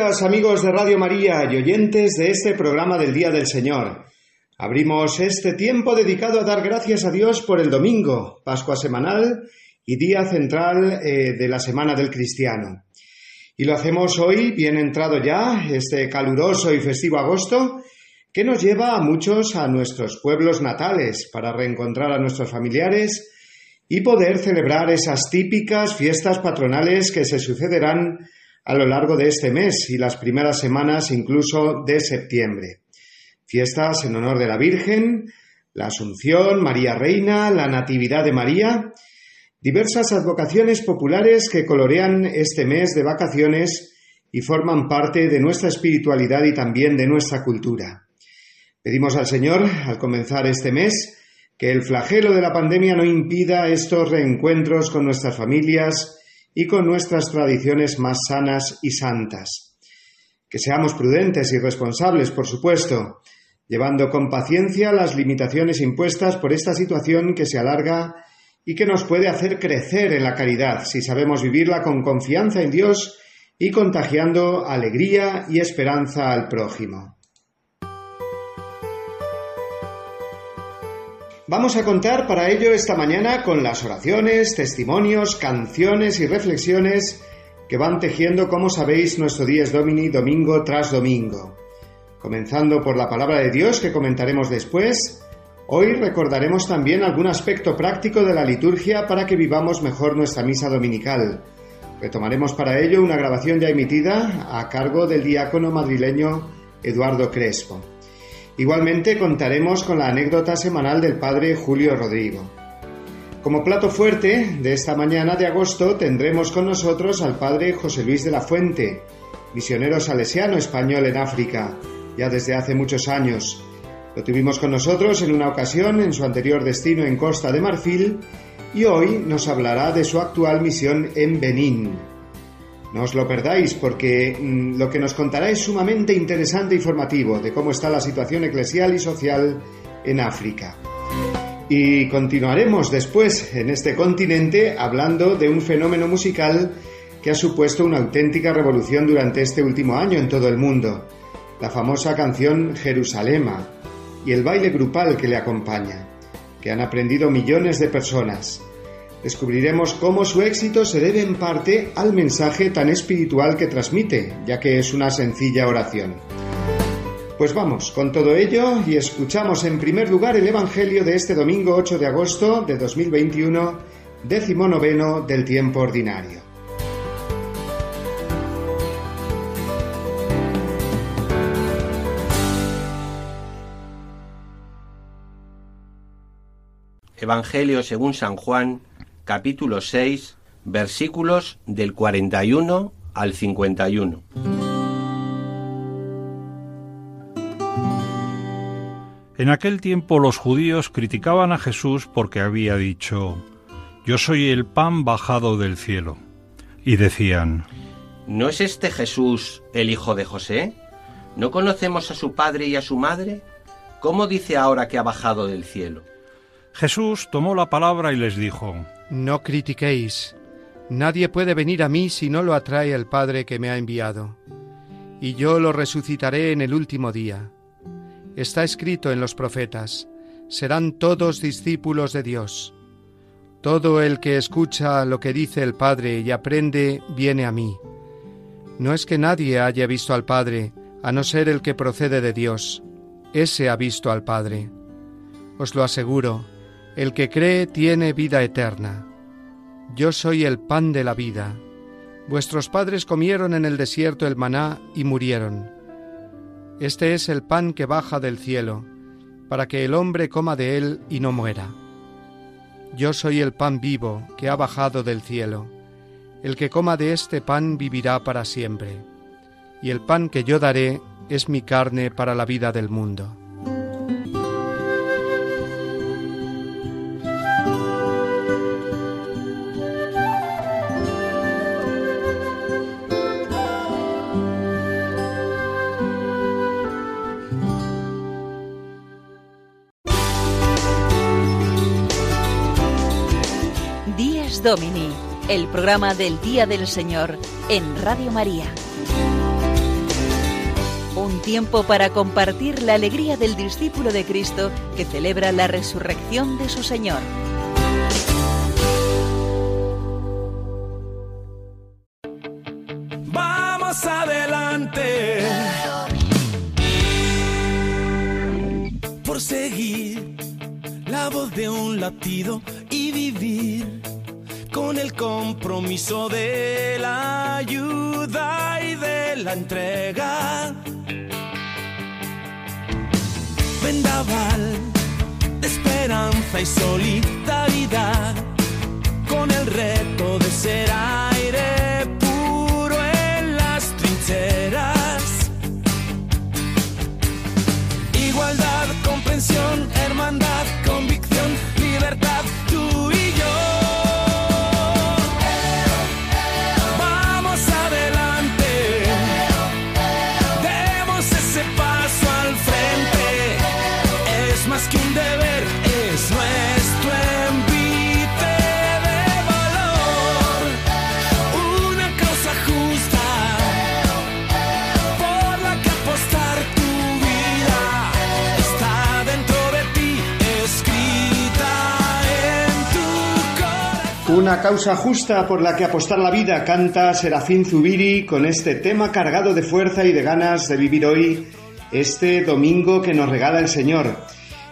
Amigos de Radio María y oyentes de este programa del Día del Señor. Abrimos este tiempo dedicado a dar gracias a Dios por el domingo, Pascua semanal y día central eh, de la Semana del Cristiano. Y lo hacemos hoy, bien entrado ya, este caluroso y festivo agosto, que nos lleva a muchos a nuestros pueblos natales para reencontrar a nuestros familiares y poder celebrar esas típicas fiestas patronales que se sucederán a lo largo de este mes y las primeras semanas incluso de septiembre. Fiestas en honor de la Virgen, la Asunción, María Reina, la Natividad de María, diversas advocaciones populares que colorean este mes de vacaciones y forman parte de nuestra espiritualidad y también de nuestra cultura. Pedimos al Señor, al comenzar este mes, que el flagelo de la pandemia no impida estos reencuentros con nuestras familias, y con nuestras tradiciones más sanas y santas. Que seamos prudentes y responsables, por supuesto, llevando con paciencia las limitaciones impuestas por esta situación que se alarga y que nos puede hacer crecer en la caridad si sabemos vivirla con confianza en Dios y contagiando alegría y esperanza al prójimo. Vamos a contar para ello esta mañana con las oraciones, testimonios, canciones y reflexiones que van tejiendo, como sabéis, nuestro Dies Domini domingo tras domingo. Comenzando por la palabra de Dios que comentaremos después, hoy recordaremos también algún aspecto práctico de la liturgia para que vivamos mejor nuestra misa dominical. Retomaremos para ello una grabación ya emitida a cargo del diácono madrileño Eduardo Crespo. Igualmente contaremos con la anécdota semanal del padre Julio Rodrigo. Como plato fuerte de esta mañana de agosto tendremos con nosotros al padre José Luis de la Fuente, misionero salesiano español en África, ya desde hace muchos años. Lo tuvimos con nosotros en una ocasión en su anterior destino en Costa de Marfil y hoy nos hablará de su actual misión en Benín. No os lo perdáis porque mm, lo que nos contará es sumamente interesante e informativo de cómo está la situación eclesial y social en África. Y continuaremos después en este continente hablando de un fenómeno musical que ha supuesto una auténtica revolución durante este último año en todo el mundo, la famosa canción Jerusalema y el baile grupal que le acompaña, que han aprendido millones de personas descubriremos cómo su éxito se debe en parte al mensaje tan espiritual que transmite, ya que es una sencilla oración. Pues vamos con todo ello y escuchamos en primer lugar el Evangelio de este domingo 8 de agosto de 2021, décimo noveno del tiempo ordinario. Evangelio según San Juan, capítulo 6, versículos del 41 al 51. En aquel tiempo los judíos criticaban a Jesús porque había dicho, Yo soy el pan bajado del cielo. Y decían, ¿No es este Jesús el hijo de José? ¿No conocemos a su padre y a su madre? ¿Cómo dice ahora que ha bajado del cielo? Jesús tomó la palabra y les dijo, no critiquéis. Nadie puede venir a mí si no lo atrae el Padre que me ha enviado. Y yo lo resucitaré en el último día. Está escrito en los profetas, serán todos discípulos de Dios. Todo el que escucha lo que dice el Padre y aprende, viene a mí. No es que nadie haya visto al Padre, a no ser el que procede de Dios. Ese ha visto al Padre. Os lo aseguro, el que cree tiene vida eterna. Yo soy el pan de la vida. Vuestros padres comieron en el desierto el maná y murieron. Este es el pan que baja del cielo, para que el hombre coma de él y no muera. Yo soy el pan vivo que ha bajado del cielo. El que coma de este pan vivirá para siempre. Y el pan que yo daré es mi carne para la vida del mundo. Domini, el programa del Día del Señor en Radio María. Un tiempo para compartir la alegría del discípulo de Cristo que celebra la resurrección de su Señor. Vamos adelante. Por seguir la voz de un latido y vivir con el compromiso de la ayuda y de la entrega. Vendaval de esperanza y solidaridad con el reto de ser Una causa justa por la que apostar la vida, canta Serafín Zubiri con este tema cargado de fuerza y de ganas de vivir hoy, este domingo que nos regala el Señor.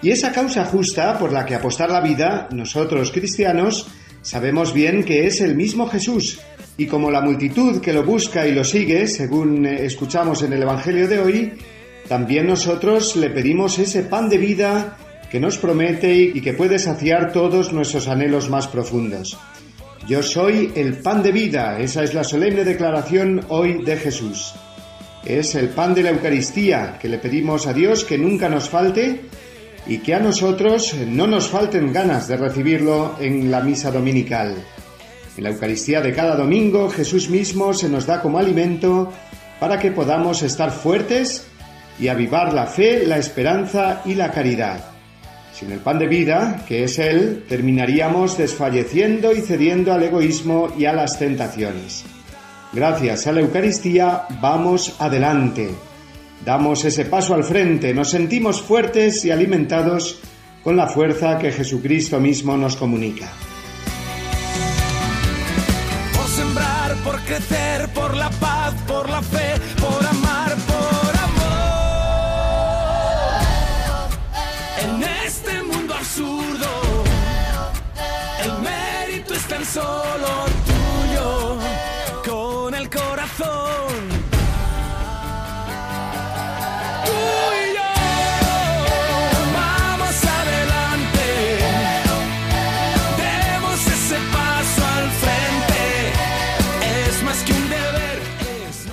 Y esa causa justa por la que apostar la vida, nosotros cristianos, sabemos bien que es el mismo Jesús. Y como la multitud que lo busca y lo sigue, según escuchamos en el Evangelio de hoy, también nosotros le pedimos ese pan de vida que nos promete y que puede saciar todos nuestros anhelos más profundos. Yo soy el pan de vida, esa es la solemne declaración hoy de Jesús. Es el pan de la Eucaristía que le pedimos a Dios que nunca nos falte y que a nosotros no nos falten ganas de recibirlo en la misa dominical. En la Eucaristía de cada domingo Jesús mismo se nos da como alimento para que podamos estar fuertes y avivar la fe, la esperanza y la caridad. Sin el pan de vida, que es Él, terminaríamos desfalleciendo y cediendo al egoísmo y a las tentaciones. Gracias a la Eucaristía vamos adelante. Damos ese paso al frente, nos sentimos fuertes y alimentados con la fuerza que Jesucristo mismo nos comunica. Por sembrar, por crecer, por la paz, por la fe, por solo tuyo, con el corazón. Tú y yo, vamos adelante, demos ese paso al frente, es más que un deber, es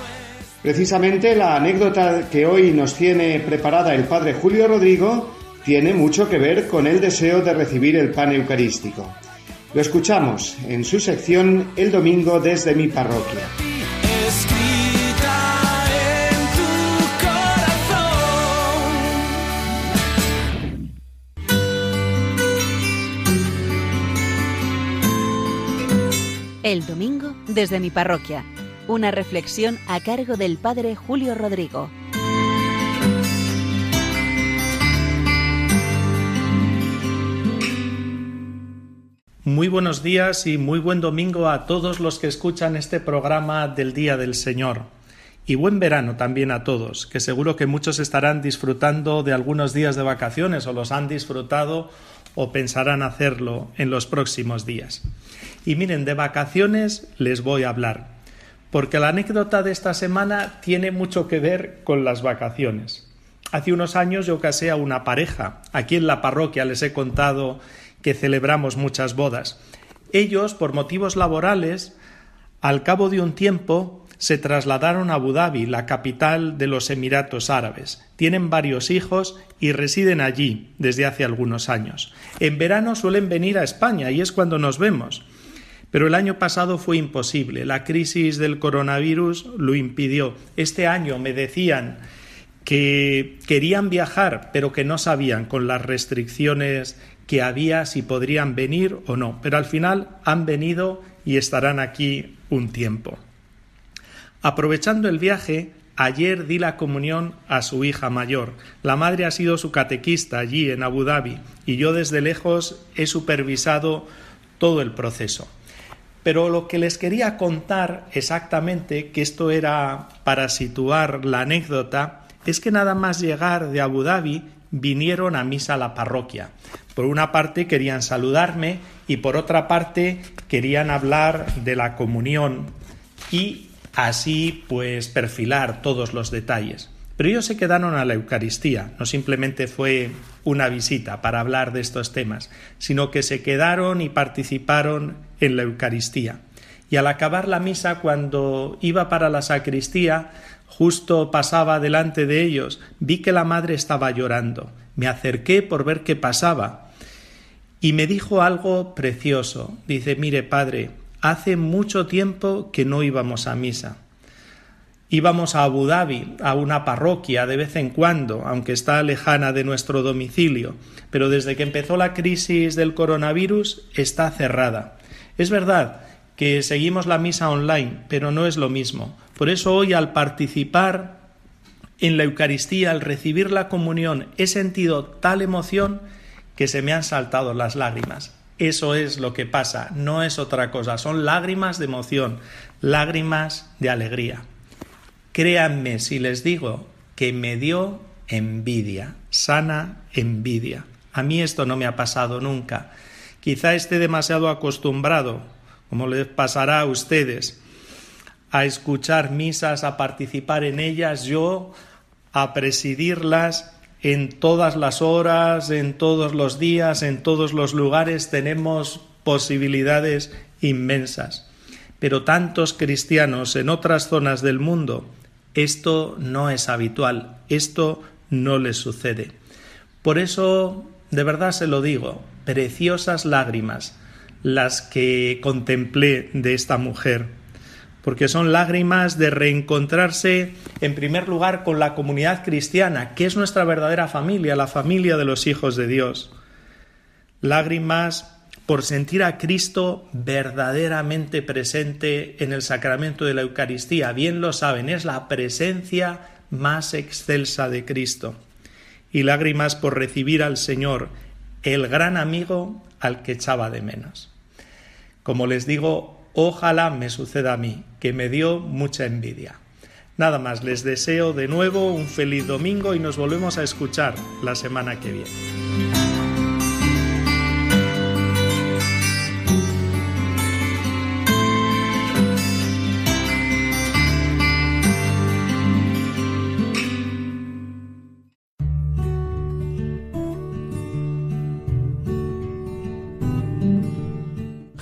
Precisamente la anécdota que hoy nos tiene preparada el padre Julio Rodrigo tiene mucho que ver con el deseo de recibir el pan eucarístico. Lo escuchamos en su sección El Domingo desde mi parroquia. El Domingo desde mi parroquia. Una reflexión a cargo del Padre Julio Rodrigo. Muy buenos días y muy buen domingo a todos los que escuchan este programa del Día del Señor. Y buen verano también a todos, que seguro que muchos estarán disfrutando de algunos días de vacaciones o los han disfrutado o pensarán hacerlo en los próximos días. Y miren, de vacaciones les voy a hablar, porque la anécdota de esta semana tiene mucho que ver con las vacaciones. Hace unos años yo casé a una pareja. Aquí en la parroquia les he contado que celebramos muchas bodas. Ellos, por motivos laborales, al cabo de un tiempo se trasladaron a Abu Dhabi, la capital de los Emiratos Árabes. Tienen varios hijos y residen allí desde hace algunos años. En verano suelen venir a España y es cuando nos vemos. Pero el año pasado fue imposible. La crisis del coronavirus lo impidió. Este año me decían que querían viajar, pero que no sabían con las restricciones que había si podrían venir o no. Pero al final han venido y estarán aquí un tiempo. Aprovechando el viaje, ayer di la comunión a su hija mayor. La madre ha sido su catequista allí en Abu Dhabi y yo desde lejos he supervisado todo el proceso. Pero lo que les quería contar exactamente, que esto era para situar la anécdota, es que nada más llegar de Abu Dhabi vinieron a misa a la parroquia. Por una parte querían saludarme y por otra parte querían hablar de la comunión y así pues perfilar todos los detalles. Pero ellos se quedaron a la Eucaristía, no simplemente fue una visita para hablar de estos temas, sino que se quedaron y participaron en la Eucaristía. Y al acabar la misa, cuando iba para la sacristía, justo pasaba delante de ellos, vi que la madre estaba llorando. Me acerqué por ver qué pasaba. Y me dijo algo precioso. Dice, mire, padre, Hace mucho tiempo que no íbamos a misa. Íbamos a Abu Dhabi, a una parroquia de vez en cuando, aunque está lejana de nuestro domicilio, pero desde que empezó la crisis del coronavirus está cerrada. Es verdad que seguimos la misa online, pero no es lo mismo. Por eso hoy al participar en la Eucaristía, al recibir la comunión, he sentido tal emoción que se me han saltado las lágrimas. Eso es lo que pasa, no es otra cosa, son lágrimas de emoción, lágrimas de alegría. Créanme si les digo que me dio envidia, sana envidia. A mí esto no me ha pasado nunca. Quizá esté demasiado acostumbrado, como les pasará a ustedes, a escuchar misas, a participar en ellas, yo a presidirlas en todas las horas, en todos los días, en todos los lugares tenemos posibilidades inmensas. Pero tantos cristianos en otras zonas del mundo, esto no es habitual, esto no les sucede. Por eso, de verdad se lo digo, preciosas lágrimas las que contemplé de esta mujer porque son lágrimas de reencontrarse en primer lugar con la comunidad cristiana, que es nuestra verdadera familia, la familia de los hijos de Dios. Lágrimas por sentir a Cristo verdaderamente presente en el sacramento de la Eucaristía. Bien lo saben, es la presencia más excelsa de Cristo. Y lágrimas por recibir al Señor, el gran amigo al que echaba de menos. Como les digo, Ojalá me suceda a mí, que me dio mucha envidia. Nada más, les deseo de nuevo un feliz domingo y nos volvemos a escuchar la semana que viene.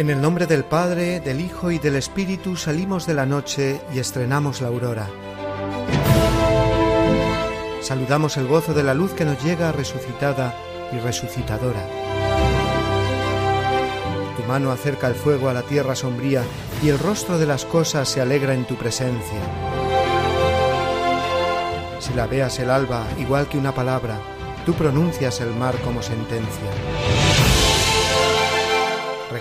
En el nombre del Padre, del Hijo y del Espíritu salimos de la noche y estrenamos la aurora. Saludamos el gozo de la luz que nos llega resucitada y resucitadora. Tu mano acerca el fuego a la tierra sombría y el rostro de las cosas se alegra en tu presencia. Si la veas el alba igual que una palabra, tú pronuncias el mar como sentencia.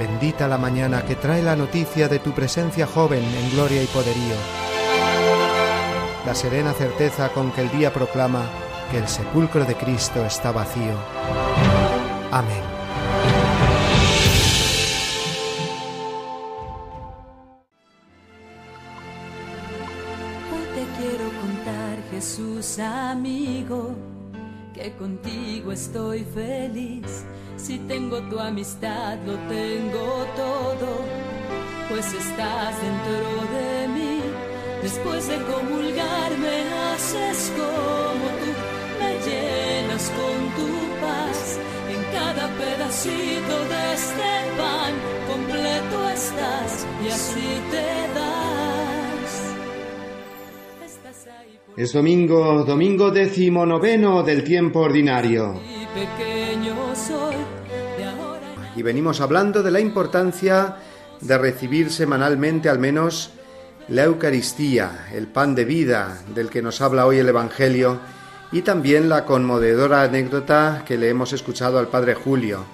Bendita la mañana que trae la noticia de tu presencia joven en gloria y poderío. La serena certeza con que el día proclama que el sepulcro de Cristo está vacío. Amén. Hoy te quiero contar, Jesús amigo, que contigo estoy feliz. Si tengo tu amistad, lo tengo pues estás dentro de mí. Después de comulgar me haces como tú, me llenas con tu paz. En cada pedacito de este pan completo estás y así te das. Estás ahí por Es domingo, domingo décimo noveno del tiempo ordinario. pequeño soy, de ahora Y venimos hablando de la importancia de recibir semanalmente al menos la Eucaristía, el pan de vida del que nos habla hoy el Evangelio, y también la conmovedora anécdota que le hemos escuchado al Padre Julio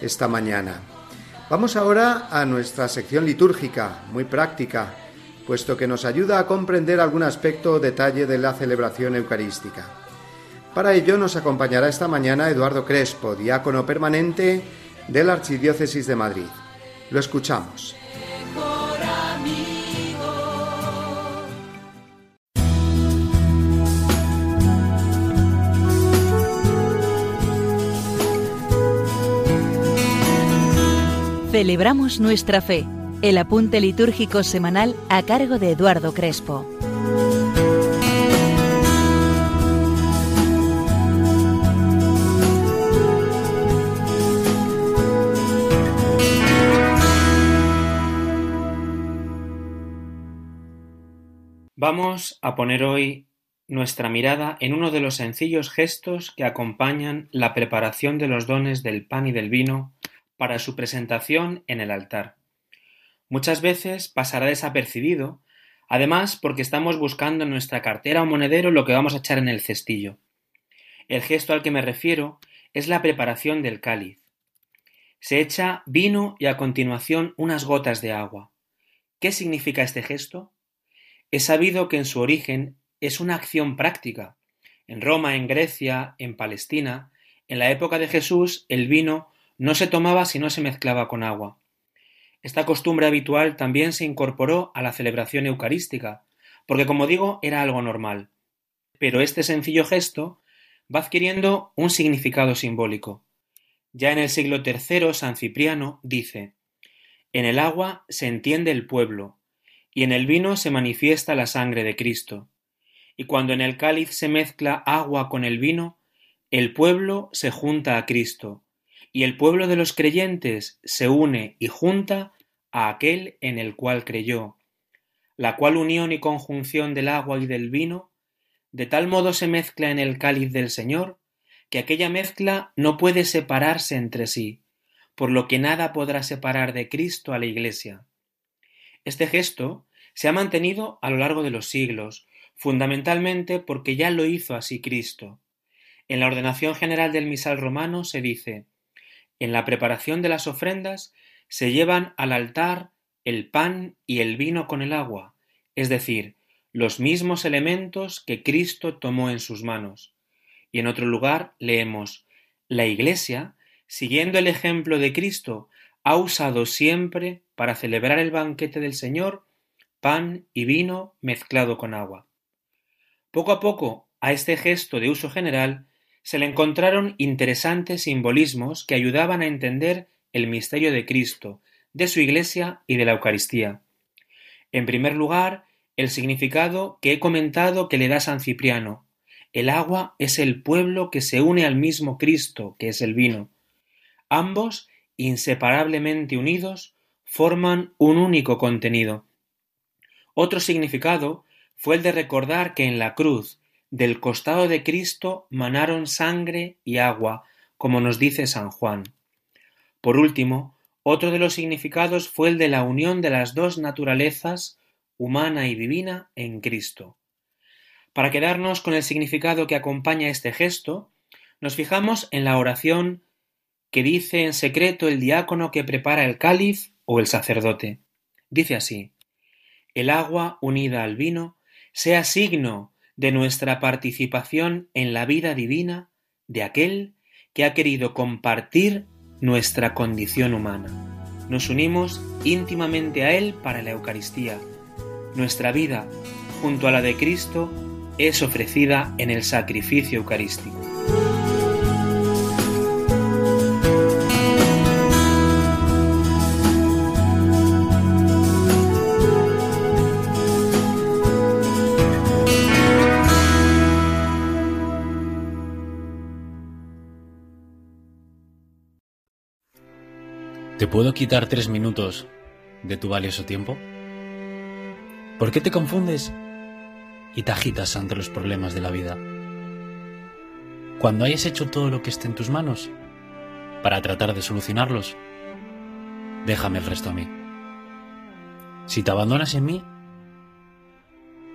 esta mañana. Vamos ahora a nuestra sección litúrgica, muy práctica, puesto que nos ayuda a comprender algún aspecto o detalle de la celebración eucarística. Para ello nos acompañará esta mañana Eduardo Crespo, diácono permanente de la Archidiócesis de Madrid. Lo escuchamos. Celebramos nuestra fe. El apunte litúrgico semanal a cargo de Eduardo Crespo. Vamos a poner hoy nuestra mirada en uno de los sencillos gestos que acompañan la preparación de los dones del pan y del vino para su presentación en el altar. Muchas veces pasará desapercibido, además porque estamos buscando en nuestra cartera o monedero lo que vamos a echar en el cestillo. El gesto al que me refiero es la preparación del cáliz. Se echa vino y a continuación unas gotas de agua. ¿Qué significa este gesto? Es sabido que en su origen es una acción práctica. En Roma, en Grecia, en Palestina, en la época de Jesús, el vino no se tomaba si no se mezclaba con agua. Esta costumbre habitual también se incorporó a la celebración eucarística, porque como digo, era algo normal. Pero este sencillo gesto va adquiriendo un significado simbólico. Ya en el siglo III, San Cipriano dice, En el agua se entiende el pueblo, y en el vino se manifiesta la sangre de Cristo. Y cuando en el cáliz se mezcla agua con el vino, el pueblo se junta a Cristo, y el pueblo de los creyentes se une y junta a aquel en el cual creyó, la cual unión y conjunción del agua y del vino, de tal modo se mezcla en el cáliz del Señor, que aquella mezcla no puede separarse entre sí, por lo que nada podrá separar de Cristo a la Iglesia. Este gesto se ha mantenido a lo largo de los siglos, fundamentalmente porque ya lo hizo así Cristo. En la ordenación general del misal romano se dice, en la preparación de las ofrendas se llevan al altar el pan y el vino con el agua, es decir, los mismos elementos que Cristo tomó en sus manos. Y en otro lugar leemos, la Iglesia, siguiendo el ejemplo de Cristo, ha usado siempre, para celebrar el banquete del Señor, pan y vino mezclado con agua. Poco a poco, a este gesto de uso general, se le encontraron interesantes simbolismos que ayudaban a entender el misterio de Cristo, de su Iglesia y de la Eucaristía. En primer lugar, el significado que he comentado que le da San Cipriano. El agua es el pueblo que se une al mismo Cristo, que es el vino. Ambos, inseparablemente unidos, forman un único contenido. Otro significado fue el de recordar que en la cruz, del costado de Cristo, manaron sangre y agua, como nos dice San Juan. Por último, otro de los significados fue el de la unión de las dos naturalezas, humana y divina, en Cristo. Para quedarnos con el significado que acompaña este gesto, nos fijamos en la oración que dice en secreto el diácono que prepara el cáliz o el sacerdote. Dice así, el agua unida al vino sea signo de nuestra participación en la vida divina de aquel que ha querido compartir nuestra condición humana. Nos unimos íntimamente a Él para la Eucaristía. Nuestra vida, junto a la de Cristo, es ofrecida en el sacrificio eucarístico. ¿Te puedo quitar tres minutos de tu valioso tiempo? ¿Por qué te confundes y te agitas ante los problemas de la vida? Cuando hayas hecho todo lo que esté en tus manos para tratar de solucionarlos, déjame el resto a mí. Si te abandonas en mí,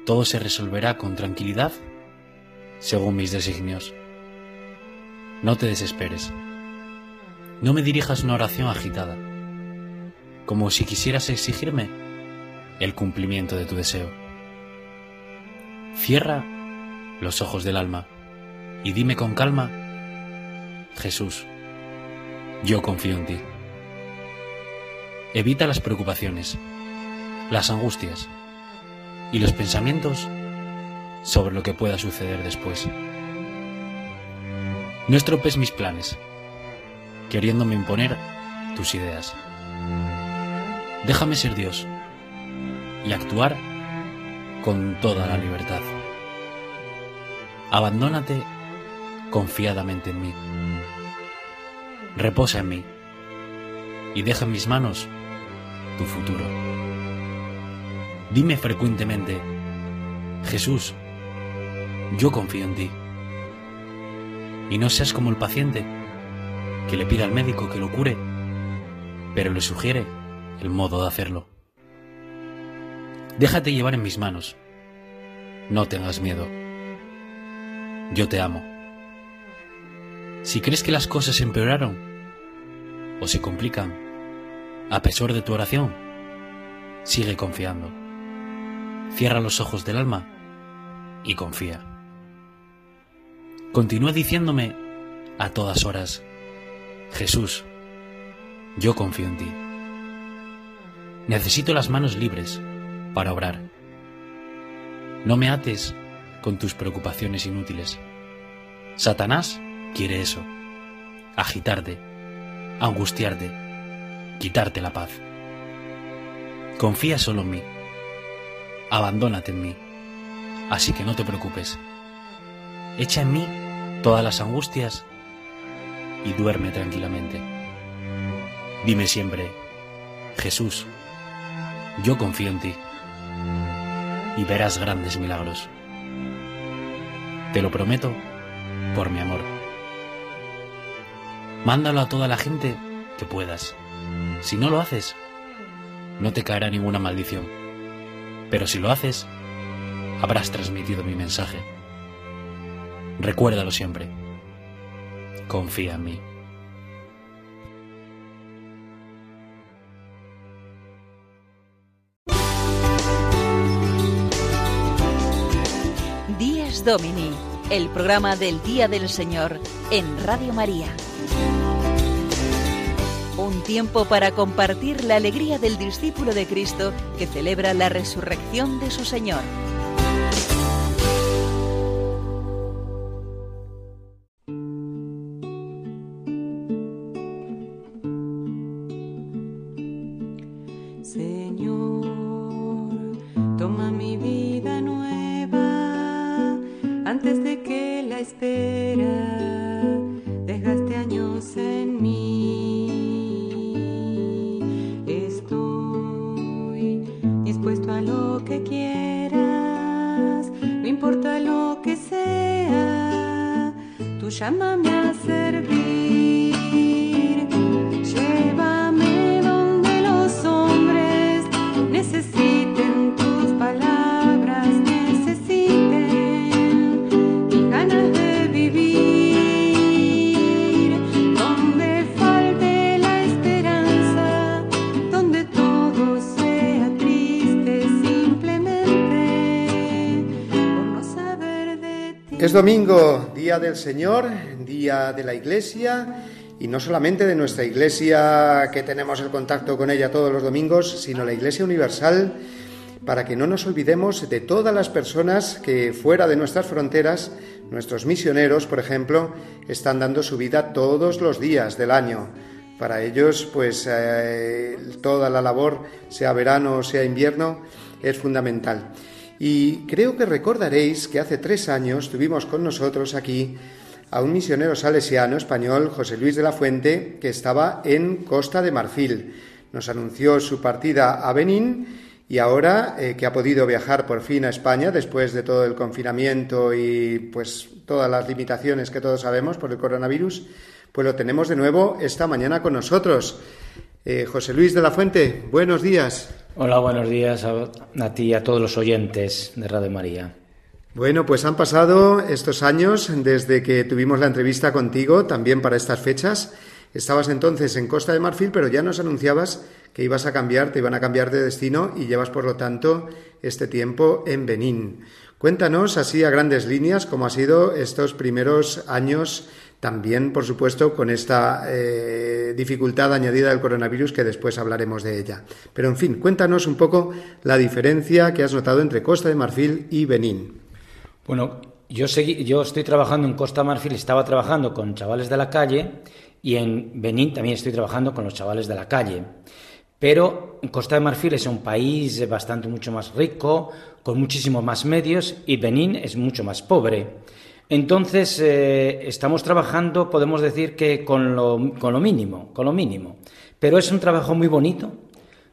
todo se resolverá con tranquilidad según mis designios. No te desesperes. No me dirijas una oración agitada, como si quisieras exigirme el cumplimiento de tu deseo. Cierra los ojos del alma y dime con calma, Jesús, yo confío en ti. Evita las preocupaciones, las angustias y los pensamientos sobre lo que pueda suceder después. No estropees mis planes queriéndome imponer tus ideas. Déjame ser Dios y actuar con toda la libertad. Abandónate confiadamente en mí. Reposa en mí y deja en mis manos tu futuro. Dime frecuentemente, Jesús, yo confío en ti. Y no seas como el paciente que le pida al médico que lo cure, pero le sugiere el modo de hacerlo. Déjate llevar en mis manos. No tengas miedo. Yo te amo. Si crees que las cosas empeoraron o se complican, a pesar de tu oración, sigue confiando. Cierra los ojos del alma y confía. Continúa diciéndome a todas horas, Jesús, yo confío en ti. Necesito las manos libres para obrar. No me ates con tus preocupaciones inútiles. Satanás quiere eso, agitarte, angustiarte, quitarte la paz. Confía solo en mí, abandónate en mí, así que no te preocupes. Echa en mí todas las angustias y duerme tranquilamente. Dime siempre, Jesús, yo confío en ti y verás grandes milagros. Te lo prometo por mi amor. Mándalo a toda la gente que puedas. Si no lo haces, no te caerá ninguna maldición. Pero si lo haces, habrás transmitido mi mensaje. Recuérdalo siempre confía en mí. Días Domini, el programa del Día del Señor en Radio María. Un tiempo para compartir la alegría del discípulo de Cristo que celebra la resurrección de su Señor. Domingo, día del Señor, día de la Iglesia, y no solamente de nuestra Iglesia que tenemos el contacto con ella todos los domingos, sino la Iglesia Universal, para que no nos olvidemos de todas las personas que fuera de nuestras fronteras, nuestros misioneros, por ejemplo, están dando su vida todos los días del año. Para ellos, pues eh, toda la labor, sea verano o sea invierno, es fundamental. Y creo que recordaréis que hace tres años tuvimos con nosotros aquí a un misionero salesiano español, José Luis de la Fuente, que estaba en Costa de Marfil. Nos anunció su partida a Benín y ahora eh, que ha podido viajar por fin a España después de todo el confinamiento y pues todas las limitaciones que todos sabemos por el coronavirus, pues lo tenemos de nuevo esta mañana con nosotros. Eh, José Luis de la Fuente, buenos días. Hola, buenos días a, ti y a todos los oyentes de Radio María. Bueno, pues han pasado estos años desde que tuvimos la entrevista contigo, también para estas fechas. Estabas entonces en Costa de Marfil, pero ya nos anunciabas que ibas a cambiar, te iban a cambiar de destino y llevas, por lo tanto, este tiempo en Benín. Cuéntanos así a grandes líneas cómo ha sido estos primeros años, también, por supuesto, con esta eh, dificultad añadida del coronavirus, que después hablaremos de ella. Pero, en fin, cuéntanos un poco la diferencia que has notado entre Costa de Marfil y Benín. Bueno, yo, seguí, yo estoy trabajando en Costa Marfil, estaba trabajando con chavales de la calle y en Benín también estoy trabajando con los chavales de la calle. Pero Costa de Marfil es un país bastante mucho más rico, con muchísimos más medios, y Benín es mucho más pobre. Entonces, eh, estamos trabajando, podemos decir que con lo, con lo mínimo, con lo mínimo. Pero es un trabajo muy bonito,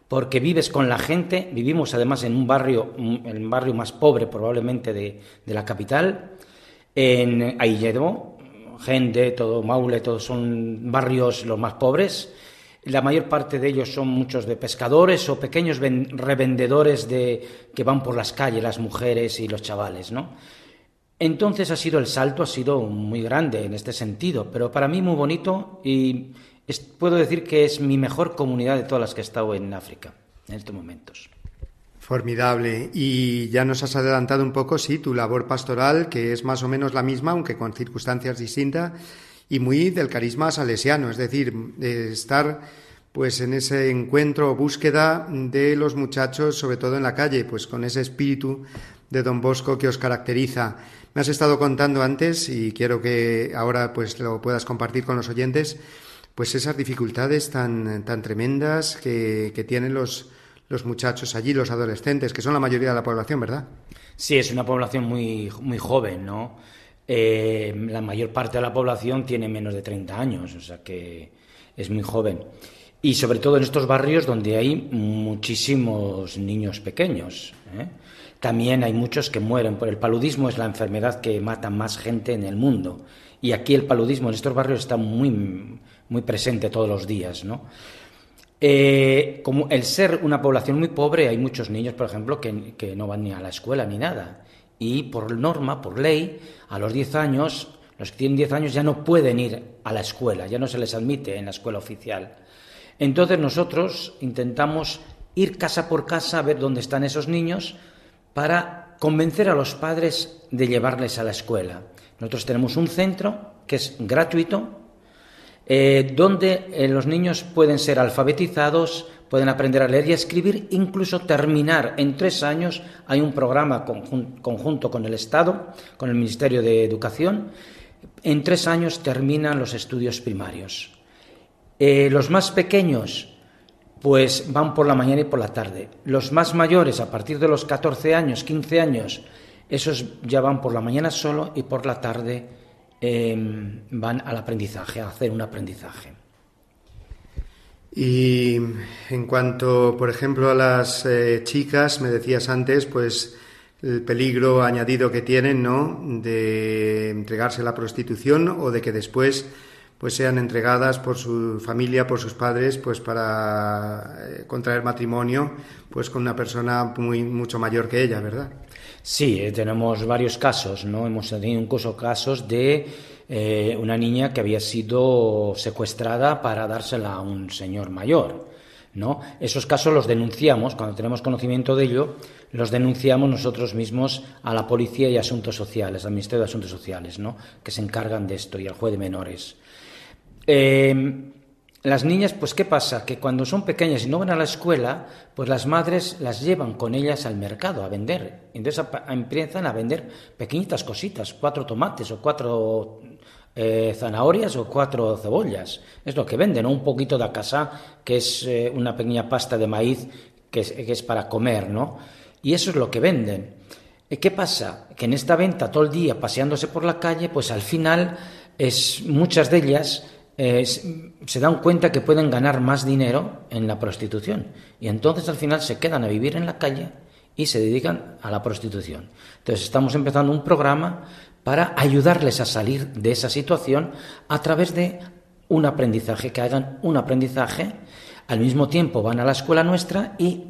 porque vives con la gente, vivimos además en un barrio, un barrio más pobre probablemente de, de la capital, en Ailledo, Gente, todo Maule, todos son barrios los más pobres. La mayor parte de ellos son muchos de pescadores o pequeños ven- revendedores de, que van por las calles, las mujeres y los chavales, ¿no? Entonces ha sido el salto, ha sido muy grande en este sentido, pero para mí muy bonito y puedo decir que es mi mejor comunidad de todas las que he estado en África en estos momentos. Formidable. Y ya nos has adelantado un poco, sí, tu labor pastoral, que es más o menos la misma, aunque con circunstancias distintas, y muy del carisma salesiano, es decir, de estar pues en ese encuentro o búsqueda de los muchachos, sobre todo en la calle, pues con ese espíritu de Don Bosco que os caracteriza. Me has estado contando antes y quiero que ahora pues lo puedas compartir con los oyentes, pues esas dificultades tan, tan tremendas que, que tienen los, los muchachos allí, los adolescentes, que son la mayoría de la población, ¿verdad? Sí, es una población muy, muy joven, ¿no? Eh, la mayor parte de la población tiene menos de 30 años, o sea que es muy joven. Y sobre todo en estos barrios donde hay muchísimos niños pequeños. ¿eh? También hay muchos que mueren por el paludismo, es la enfermedad que mata más gente en el mundo. Y aquí el paludismo en estos barrios está muy, muy presente todos los días, ¿no? Eh, como el ser una población muy pobre, hay muchos niños, por ejemplo, que, que, no van ni a la escuela ni nada. Y por norma, por ley, a los 10 años, los que tienen 10 años ya no pueden ir a la escuela, ya no se les admite en la escuela oficial. Entonces nosotros intentamos ir casa por casa a ver dónde están esos niños para convencer a los padres de llevarles a la escuela. Nosotros tenemos un centro que es gratuito, eh, donde eh, los niños pueden ser alfabetizados, pueden aprender a leer y a escribir, incluso terminar en tres años. Hay un programa conjun conjunto con el Estado, con el Ministerio de Educación. En tres años terminan los estudios primarios. Eh, los más pequeños, pues van por la mañana y por la tarde. Los más mayores, a partir de los 14 años, 15 años, esos ya van por la mañana solo y por la tarde eh, van al aprendizaje, a hacer un aprendizaje. Y en cuanto, por ejemplo, a las eh, chicas, me decías antes, pues el peligro añadido que tienen, ¿no? De entregarse a la prostitución o de que después pues sean entregadas por su familia, por sus padres, pues para eh, contraer matrimonio, pues con una persona muy mucho mayor que ella, ¿verdad? Sí, eh, tenemos varios casos, ¿no? Hemos tenido incluso casos de eh, una niña que había sido secuestrada para dársela a un señor mayor. ¿no? Esos casos los denunciamos, cuando tenemos conocimiento de ello, los denunciamos nosotros mismos a la policía y asuntos sociales, al Ministerio de Asuntos Sociales, ¿no? que se encargan de esto, y al juez de menores. Em, las niñas, pues, ¿qué pasa? Que cuando son pequeñas y no van a la escuela, pues las madres las llevan con ellas al mercado a vender. Entonces empiezan a vender pequeñitas cositas, cuatro tomates o cuatro eh, zanahorias o cuatro cebollas. Es lo que venden, Un poquito de casa, que es eh, una pequeña pasta de maíz que es, para comer, ¿no? Y eso es lo que venden. ¿Qué pasa? Que en esta venta todo el día paseándose por la calle, pues al final es, muchas de ellas eh, se dan cuenta que pueden ganar más dinero en la prostitución. Y entonces al final se quedan a vivir en la calle y se dedican a la prostitución. Entonces estamos empezando un programa para ayudarles a salir de esa situación a través de un aprendizaje, que hagan un aprendizaje, al mismo tiempo van a la escuela nuestra y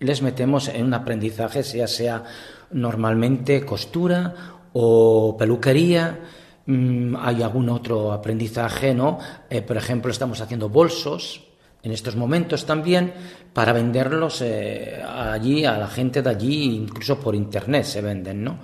les metemos en un aprendizaje, sea sea normalmente costura o peluquería, mm, hay algún otro aprendizaje, ¿no? Eh, por ejemplo, estamos haciendo bolsos en estos momentos también para venderlos eh, allí a la gente de allí, incluso por internet se venden, ¿no?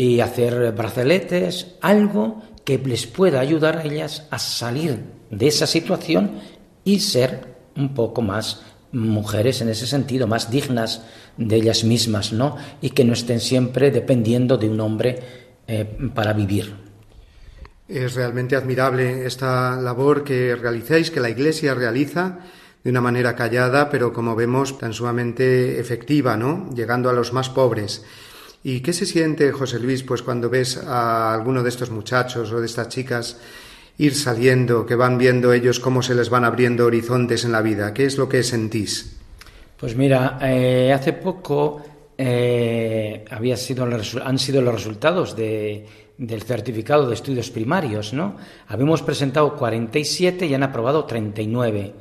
y hacer brazaletes, algo que les pueda ayudar a ellas a salir de esa situación y ser un poco más mujeres en ese sentido, más dignas de ellas mismas, ¿no? Y que no estén siempre dependiendo de un hombre eh, para vivir. Es realmente admirable esta labor que realizáis, que la Iglesia realiza de una manera callada, pero como vemos tan sumamente efectiva, ¿no? Llegando a los más pobres. ¿Y qué se siente, José Luis, pues cuando ves a alguno de estos muchachos o de estas chicas ir saliendo, que van viendo ellos cómo se les van abriendo horizontes en la vida? ¿Qué es lo que sentís? Pues mira, eh, hace poco eh, había sido, han sido los resultados del certificado de estudios primarios, ¿no? Habíamos presentado 47 y han aprobado 39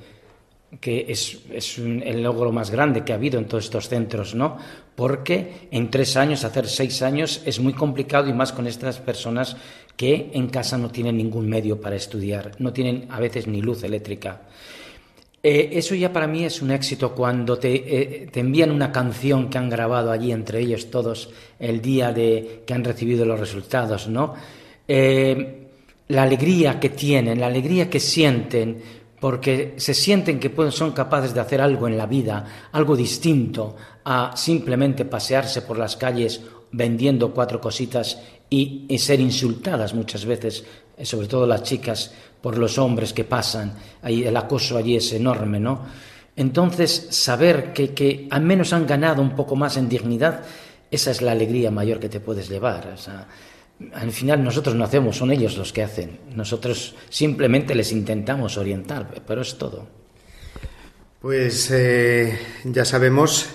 que es, el logro más grande que ha habido en todos estos centros, ¿no? Porque en tres años, hacer seis años, es muy complicado y más con estas personas que en casa no tienen ningún medio para estudiar, no tienen a veces ni luz eléctrica. Eh, eso ya para mí es un éxito cuando te, eh, te, envían una canción que han grabado allí entre ellos todos el día de que han recibido los resultados, ¿no? Eh, la alegría que tienen, la alegría que sienten, porque se sienten que son capaces de hacer algo en la vida, algo distinto a simplemente pasearse por las calles vendiendo cuatro cositas y, ser insultadas muchas veces, sobre todo las chicas, por los hombres que pasan. Ahí, el acoso allí es enorme, ¿no? Entonces, saber que, que al menos han ganado un poco más en dignidad, esa es la alegría mayor que te puedes llevar. Al final nosotros no hacemos, son ellos los que hacen. Nosotros simplemente les intentamos orientar, pero es todo. Pues eh, ya sabemos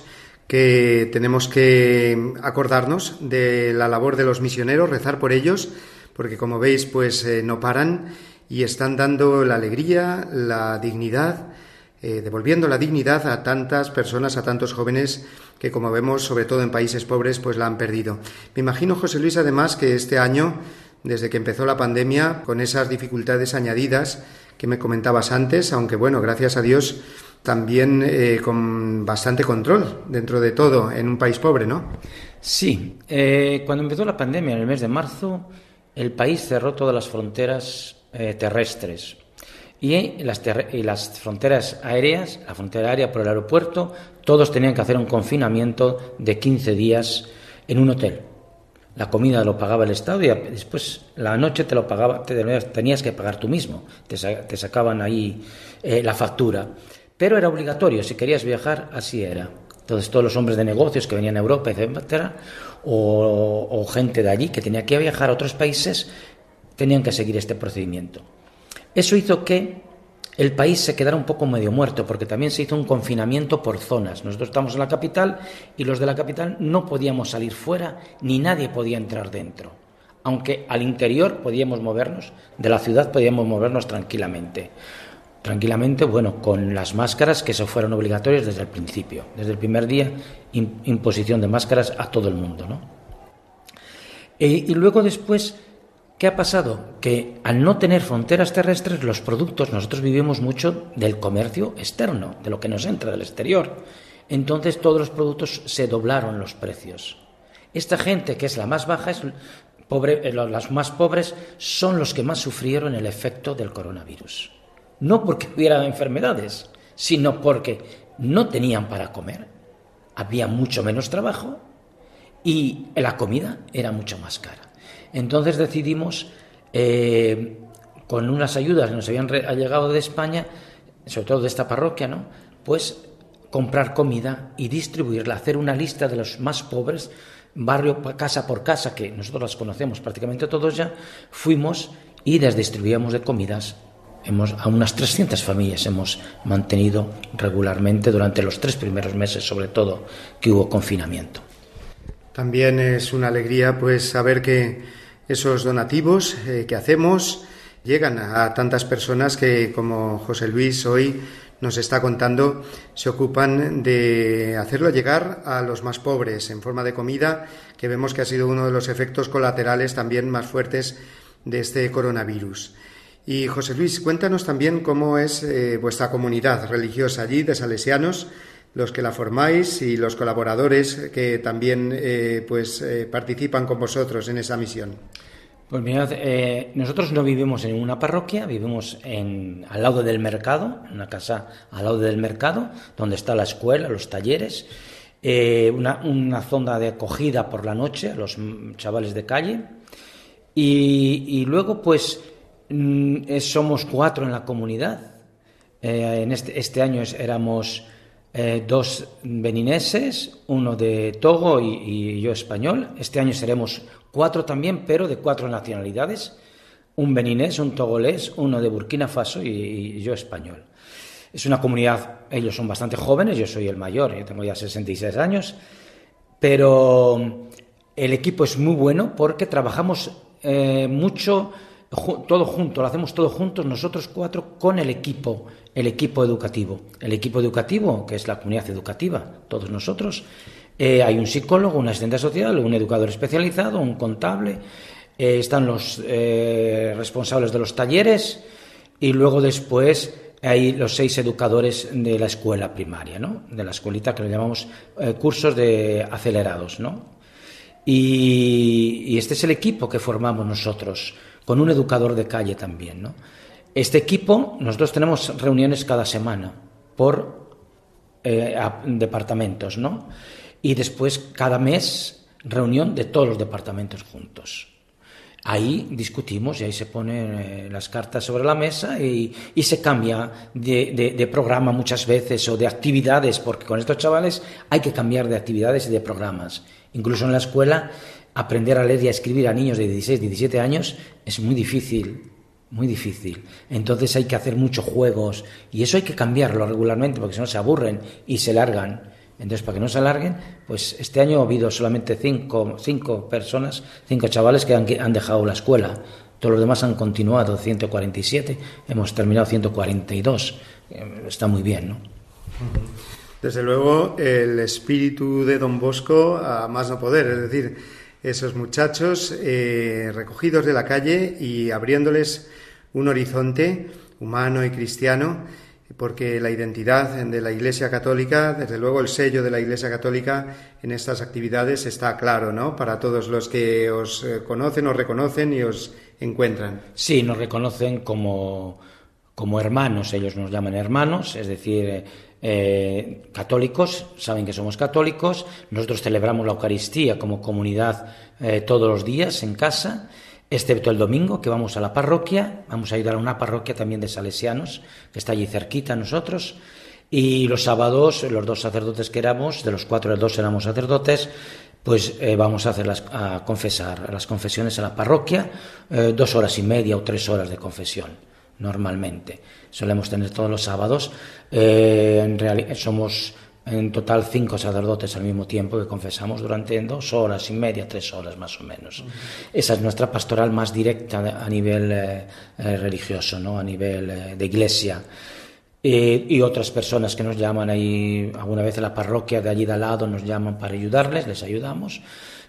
que tenemos que acordarnos de la labor de los misioneros, rezar por ellos, porque como veis, pues eh, no paran y están dando la alegría, la dignidad, eh, devolviendo la dignidad a tantas personas, a tantos jóvenes que como vemos, sobre todo en países pobres, pues la han perdido. Me imagino, José Luis, además, que este año, desde que empezó la pandemia, con esas dificultades añadidas que me comentabas antes, aunque bueno, gracias a Dios, también eh, con bastante control dentro de todo en un país pobre, ¿no? Sí, cuando empezó la pandemia en el mes de marzo, el país cerró todas las fronteras eh, terrestres y las, fronteras aéreas, la frontera aérea por el aeropuerto, todos tenían que hacer un confinamiento de 15 días en un hotel. La comida lo pagaba el Estado y después la noche te lo pagaba, tenías que pagar tú mismo, te, sacaban ahí eh, la factura. Pero era obligatorio, si querías viajar, así era. Entonces todos los hombres de negocios que venían a Europa, etcétera, o, gente de allí que tenía que viajar a otros países, tenían que seguir este procedimiento. Eso hizo que el país se quedara un poco medio muerto, porque también se hizo un confinamiento por zonas. Nosotros estamos en la capital y los de la capital no podíamos salir fuera, ni nadie podía entrar dentro. Aunque al interior podíamos movernos, de la ciudad podíamos movernos tranquilamente. Tranquilamente, bueno, con las máscaras que se fueron obligatorias desde el principio. Desde el primer día, imposición de máscaras a todo el mundo, ¿no? Eh, y luego después ¿Qué ha pasado? Que al no tener fronteras terrestres, los productos, nosotros vivimos mucho del comercio externo, de lo que nos entra del exterior. Entonces todos los productos se doblaron los precios. Esta gente, que es la más baja, es pobre, eh, las más pobres, son los que más sufrieron el efecto del coronavirus. No porque hubiera enfermedades, sino porque no tenían para comer, había mucho menos trabajo y la comida era mucho más cara. Entonces decidimos, eh, con unas ayudas que nos habían llegado de España, sobre todo de esta parroquia, ¿no? Pues comprar comida y distribuirla, hacer una lista de los más pobres, barrio casa por casa, que nosotros las conocemos prácticamente todos ya, fuimos y les distribuíamos de comidas. Hemos, a unas 300 familias hemos mantenido regularmente durante los tres primeros meses, sobre todo que hubo confinamiento. También es una alegría pues saber que esos donativos eh, que hacemos llegan a tantas personas que, como José Luis hoy nos está contando, se ocupan de hacerlo llegar a los más pobres en forma de comida, que vemos que ha sido uno de los efectos colaterales también más fuertes de este coronavirus. Y José Luis, cuéntanos también cómo es eh, vuestra comunidad religiosa allí de salesianos, los que la formáis y los colaboradores que también eh, pues, eh, participan con vosotros en esa misión. Pues mirad, nosotros no vivimos en una parroquia, vivimos en, al lado del mercado, una casa al lado del mercado, donde está la escuela, los talleres, una, zona de acogida por la noche a los chavales de calle. Y, luego, pues, somos cuatro en la comunidad. en este, este año éramos eh, dos benineses, uno de Togo y, yo español. Este año seremos cuatro también, pero de cuatro nacionalidades. Un beninés, un togolés, uno de Burkina Faso y, yo español. Es una comunidad, ellos son bastante jóvenes, yo soy el mayor, yo tengo ya 66 años, pero el equipo es muy bueno porque trabajamos eh, mucho, todo junto, lo hacemos todo juntos, nosotros cuatro, con el equipo el equipo educativo. El equipo educativo, que es la comunidad educativa, todos nosotros, eh, hay un psicólogo, un asistente social, un educador especializado, un contable, eh, están los eh, responsables de los talleres y luego después hay los seis educadores de la escuela primaria, ¿no? de la escuelita que le llamamos cursos de acelerados. ¿no? Y, este es el equipo que formamos nosotros, con un educador de calle también. ¿no? Este equipo, nosotros tenemos reuniones cada semana por eh, departamentos, ¿no? Y después cada mes reunión de todos los departamentos juntos. Ahí discutimos y ahí se ponen eh, las cartas sobre la mesa y, se cambia de, programa muchas veces o de actividades, porque con estos chavales hay que cambiar de actividades y de programas. Incluso en la escuela, aprender a leer y a escribir a niños de 16, 17 años es muy difícil muy difícil. Entonces hay que hacer muchos juegos y eso hay que cambiarlo regularmente porque si no se aburren y se largan. Entonces, para que no se alarguen, pues este año ha habido solamente cinco, cinco personas, cinco chavales que han, han dejado la escuela. Todos los demás han continuado, 147, hemos terminado 142. Eh, está muy bien, ¿no? Desde luego, el espíritu de Don Bosco a más no poder, es decir, esos muchachos eh, recogidos de la calle y abriéndoles un horizonte humano y cristiano, porque la identidad de la Iglesia Católica, desde luego el sello de la Iglesia Católica en estas actividades está claro, ¿no? Para todos los que os eh, conocen, os reconocen y os encuentran. Sí, nos reconocen como, como hermanos, ellos nos llaman hermanos, es decir, eh, católicos, saben que somos católicos, nosotros celebramos la Eucaristía como comunidad eh, todos los días en casa, excepto el domingo que vamos a la parroquia, vamos a ayudar a una parroquia también de salesianos, que está allí cerquita a nosotros, y los sábados, los dos sacerdotes que éramos, de los cuatro, dos éramos sacerdotes, pues eh, vamos a hacer las, a confesar las confesiones a la parroquia, dos horas y media o tres horas de confesión normalmente. Solemos tener todos los sábados. Eh, en realidad somos en total cinco sacerdotes al mismo tiempo que confesamos durante dos horas y media, tres horas más o menos. Esa es nuestra pastoral más directa a nivel eh, eh, religioso, ¿no? a nivel eh, de iglesia. y otras personas que nos llaman ahí, alguna vez en la parroquia de allí de al lado nos llaman para ayudarles, les ayudamos.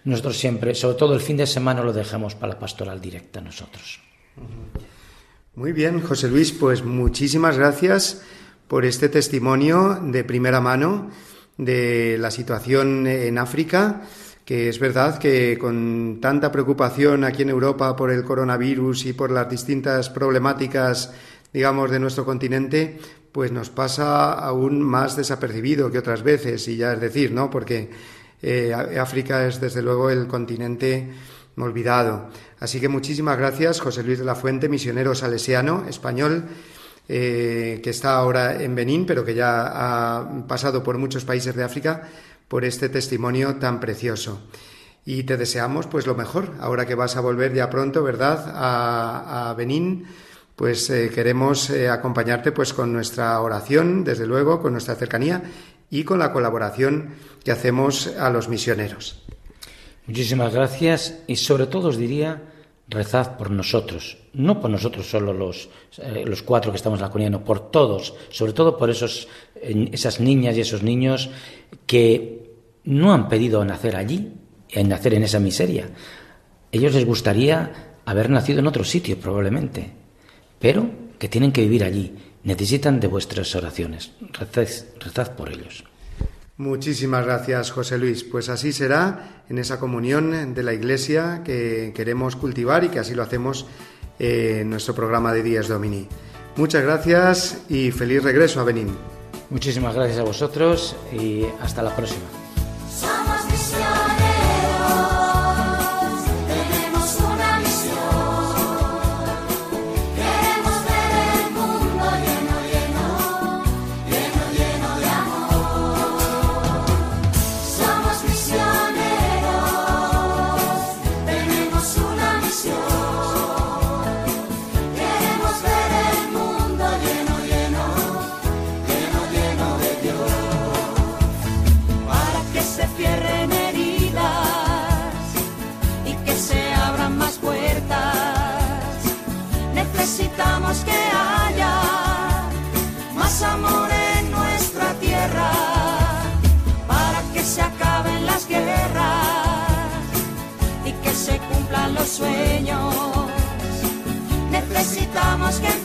Nosotros siempre, sobre todo el fin de semana, lo dejamos para la pastoral directa nosotros. Muy bien, José Luis, pues muchísimas gracias por este testimonio de primera mano de la situación en África, que es verdad que con tanta preocupación aquí en Europa por el coronavirus y por las distintas problemáticas, digamos, de nuestro continente, pues nos pasa aún más desapercibido que otras veces, y ya es decir, ¿no? Porque eh, África es desde luego el continente olvidado. Así que muchísimas gracias, José Luis de la Fuente, misionero salesiano español eh, que está ahora en Benín, pero que ya ha pasado por muchos países de África, por este testimonio tan precioso. Y te deseamos pues lo mejor, ahora que vas a volver ya pronto, ¿verdad?, a, Benín, pues eh, queremos eh, acompañarte pues con nuestra oración, desde luego, con nuestra cercanía y con la colaboración que hacemos a los misioneros. Muchísimas gracias y sobre todo os diría rezad por nosotros, no por nosotros solo los, eh, los cuatro que estamos en la por todos, sobre todo por esos, esas niñas y esos niños que no han pedido nacer allí, en nacer en esa miseria. Ellos les gustaría haber nacido en otro sitio probablemente, pero que tienen que vivir allí. Necesitan de vuestras oraciones. Rezad, rezad por ellos. Muchísimas gracias, José Luis. Pues así será en esa comunión de la Iglesia que queremos cultivar y que así lo hacemos en nuestro programa de Días Domini. Muchas gracias y feliz regreso a Benín. Muchísimas gracias a vosotros y hasta la próxima. Necesitamos que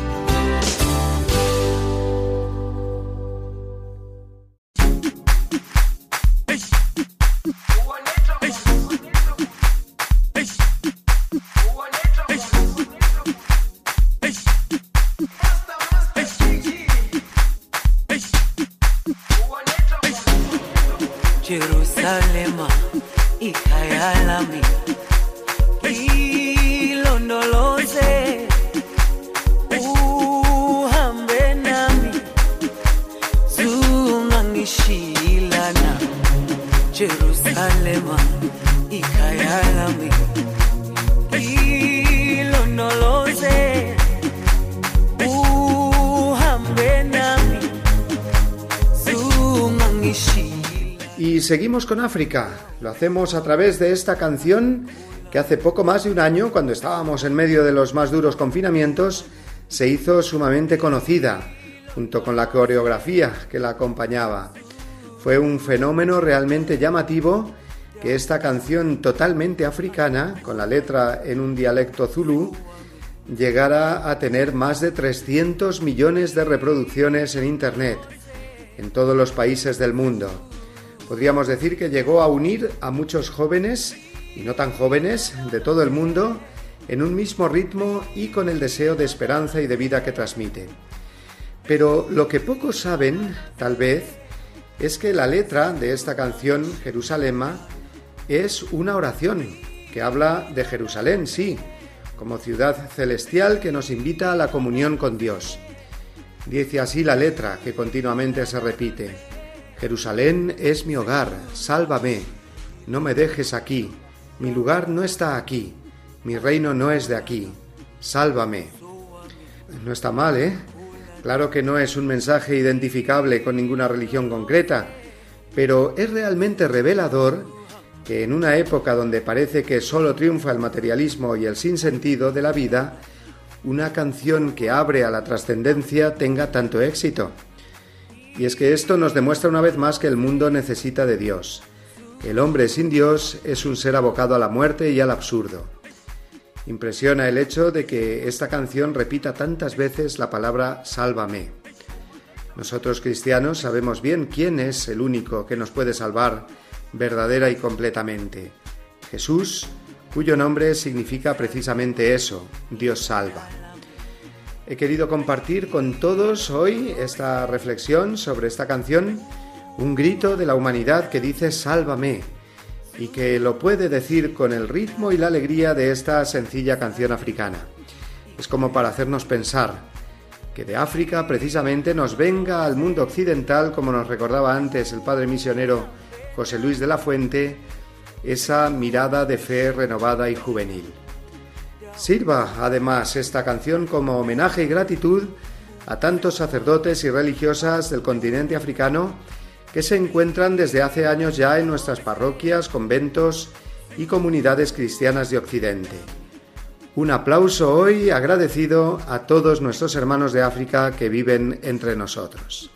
África. Lo hacemos a través de esta canción que hace poco más de un año, cuando estábamos en medio de los más duros confinamientos, se hizo sumamente conocida, junto con la coreografía que la acompañaba. Fue un fenómeno realmente llamativo que esta canción totalmente africana, con la letra en un dialecto zulú, llegara a tener más de 300 millones de reproducciones en Internet, en todos los países del mundo. Podríamos decir que llegó a unir a muchos jóvenes y no tan jóvenes de todo el mundo en un mismo ritmo y con el deseo de esperanza y de vida que transmite. Pero lo que pocos saben, tal vez, es que la letra de esta canción, Jerusalema, es una oración que habla de Jerusalén, sí, como ciudad celestial que nos invita a la comunión con Dios. Dice así la letra que continuamente se repite. Jerusalén es mi hogar, sálvame, no me dejes aquí, mi lugar no está aquí, mi reino no es de aquí, sálvame. No está mal, ¿eh? Claro que no es un mensaje identificable con ninguna religión concreta, pero es realmente revelador que en una época donde parece que solo triunfa el materialismo y el sinsentido de la vida, una canción que abre a la trascendencia tenga tanto éxito. Y es que esto nos demuestra una vez más que el mundo necesita de Dios. El hombre sin Dios es un ser abocado a la muerte y al absurdo. Impresiona el hecho de que esta canción repita tantas veces la palabra sálvame. Nosotros cristianos sabemos bien quién es el único que nos puede salvar verdadera y completamente. Jesús, cuyo nombre significa precisamente eso, Dios salva. He querido compartir con todos hoy esta reflexión sobre esta canción, un grito de la humanidad que dice sálvame y que lo puede decir con el ritmo y la alegría de esta sencilla canción africana. Es como para hacernos pensar que de África precisamente nos venga al mundo occidental, como nos recordaba antes el padre misionero José Luis de la Fuente, esa mirada de fe renovada y juvenil. Sirva además esta canción como homenaje y gratitud a tantos sacerdotes y religiosas del continente africano que se encuentran desde hace años ya en nuestras parroquias, conventos y comunidades cristianas de Occidente. Un aplauso hoy agradecido a todos nuestros hermanos de África que viven entre nosotros.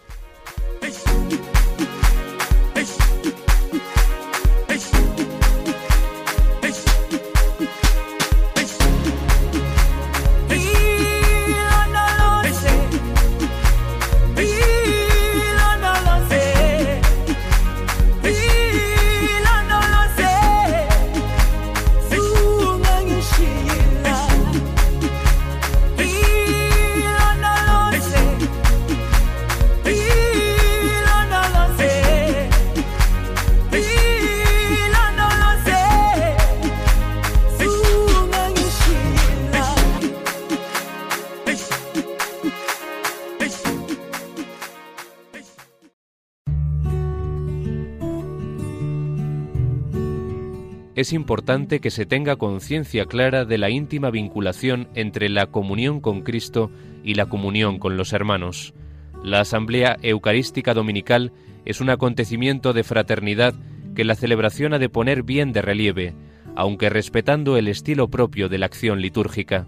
Es importante que se tenga conciencia clara de la íntima vinculación entre la comunión con Cristo y la comunión con los hermanos. La Asamblea Eucarística Dominical es un acontecimiento de fraternidad que la celebración ha de poner bien de relieve, aunque respetando el estilo propio de la acción litúrgica.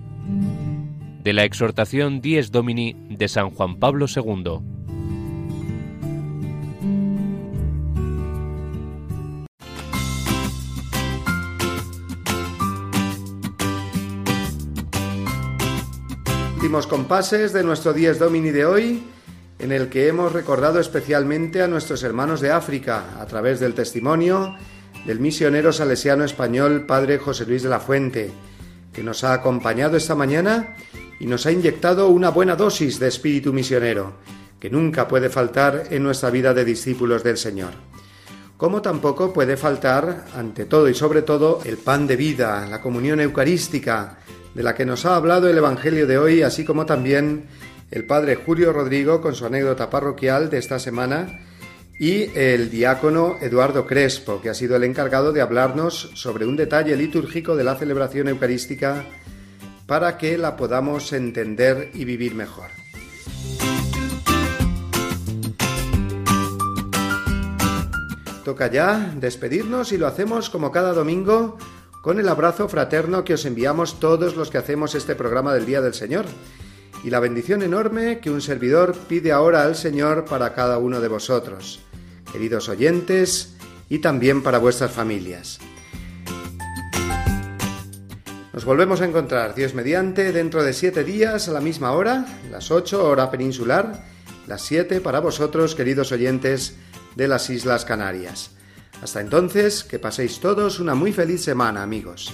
De la exhortación Dies Domini de San Juan Pablo II. Últimos compases de nuestro Dies Domini de hoy, en el que hemos recordado especialmente a nuestros hermanos de África a través del testimonio del misionero salesiano español Padre José Luis de la Fuente, que nos ha acompañado esta mañana y nos ha inyectado una buena dosis de espíritu misionero, que nunca puede faltar en nuestra vida de discípulos del Señor. como tampoco puede faltar, ante todo y sobre todo, el pan de vida, la comunión eucarística, de la que nos ha hablado el Evangelio de hoy, así como también el padre Julio Rodrigo con su anécdota parroquial de esta semana y el diácono Eduardo Crespo, que ha sido el encargado de hablarnos sobre un detalle litúrgico de la celebración eucarística para que la podamos entender y vivir mejor. Toca ya despedirnos y lo hacemos como cada domingo con el abrazo fraterno que os enviamos todos los que hacemos este programa del Día del Señor y la bendición enorme que un servidor pide ahora al Señor para cada uno de vosotros, queridos oyentes, y también para vuestras familias. Nos volvemos a encontrar, Dios mediante, dentro de siete días a la misma hora, las ocho hora peninsular, las siete para vosotros, queridos oyentes de las Islas Canarias. Hasta entonces, que paséis todos una muy feliz semana, amigos.